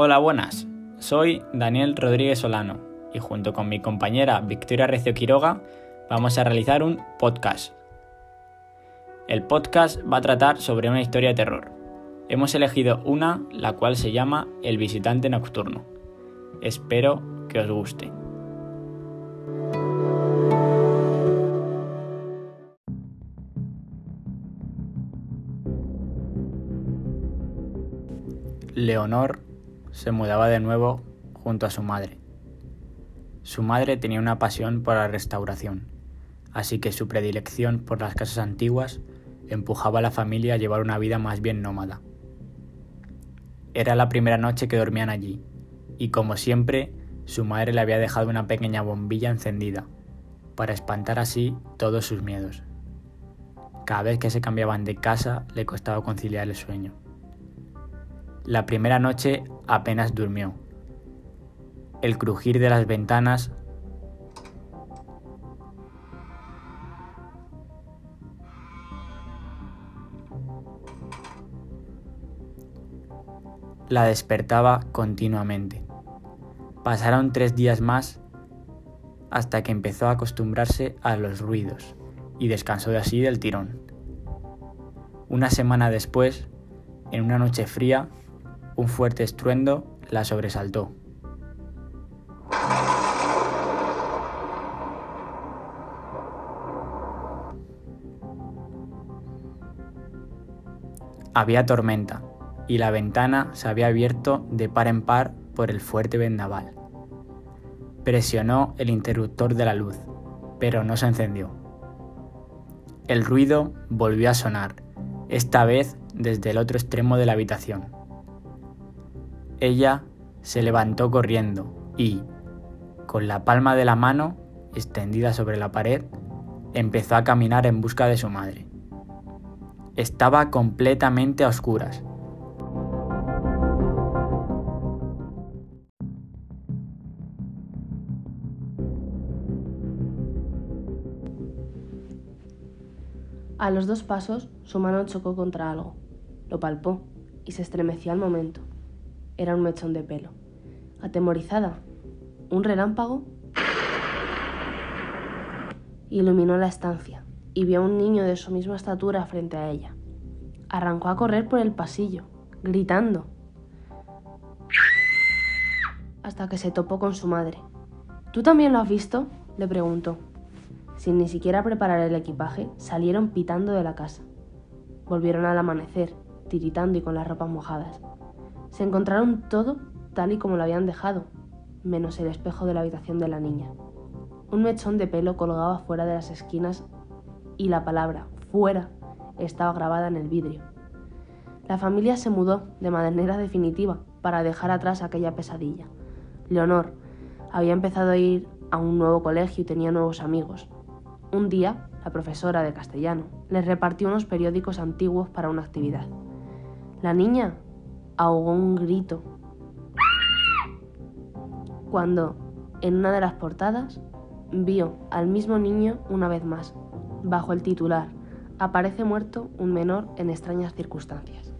Hola, buenas. Soy Daniel Rodríguez Solano y junto con mi compañera Victoria Recio Quiroga vamos a realizar un podcast. El podcast va a tratar sobre una historia de terror. Hemos elegido una, la cual se llama El visitante nocturno. Espero que os guste. Leonor se mudaba de nuevo junto a su madre. Su madre tenía una pasión por la restauración, así que su predilección por las casas antiguas empujaba a la familia a llevar una vida más bien nómada. Era la primera noche que dormían allí, y como siempre, su madre le había dejado una pequeña bombilla encendida, para espantar así todos sus miedos. Cada vez que se cambiaban de casa le costaba conciliar el sueño. La primera noche apenas durmió. El crujir de las ventanas la despertaba continuamente. Pasaron tres días más hasta que empezó a acostumbrarse a los ruidos y descansó de así del tirón. Una semana después, en una noche fría, un fuerte estruendo la sobresaltó. Había tormenta y la ventana se había abierto de par en par por el fuerte vendaval. Presionó el interruptor de la luz, pero no se encendió. El ruido volvió a sonar, esta vez desde el otro extremo de la habitación. Ella se levantó corriendo y, con la palma de la mano extendida sobre la pared, empezó a caminar en busca de su madre. Estaba completamente a oscuras. A los dos pasos, su mano chocó contra algo. Lo palpó y se estremeció al momento era un mechón de pelo. Atemorizada, un relámpago iluminó la estancia y vio a un niño de su misma estatura frente a ella. Arrancó a correr por el pasillo, gritando, hasta que se topó con su madre. ¿Tú también lo has visto? le preguntó. Sin ni siquiera preparar el equipaje, salieron pitando de la casa. Volvieron al amanecer, tiritando y con las ropas mojadas. Se encontraron todo tal y como lo habían dejado, menos el espejo de la habitación de la niña. Un mechón de pelo colgaba fuera de las esquinas y la palabra fuera estaba grabada en el vidrio. La familia se mudó de manera definitiva para dejar atrás aquella pesadilla. Leonor había empezado a ir a un nuevo colegio y tenía nuevos amigos. Un día, la profesora de castellano les repartió unos periódicos antiguos para una actividad. La niña ahogó un grito cuando, en una de las portadas, vio al mismo niño una vez más, bajo el titular Aparece muerto un menor en extrañas circunstancias.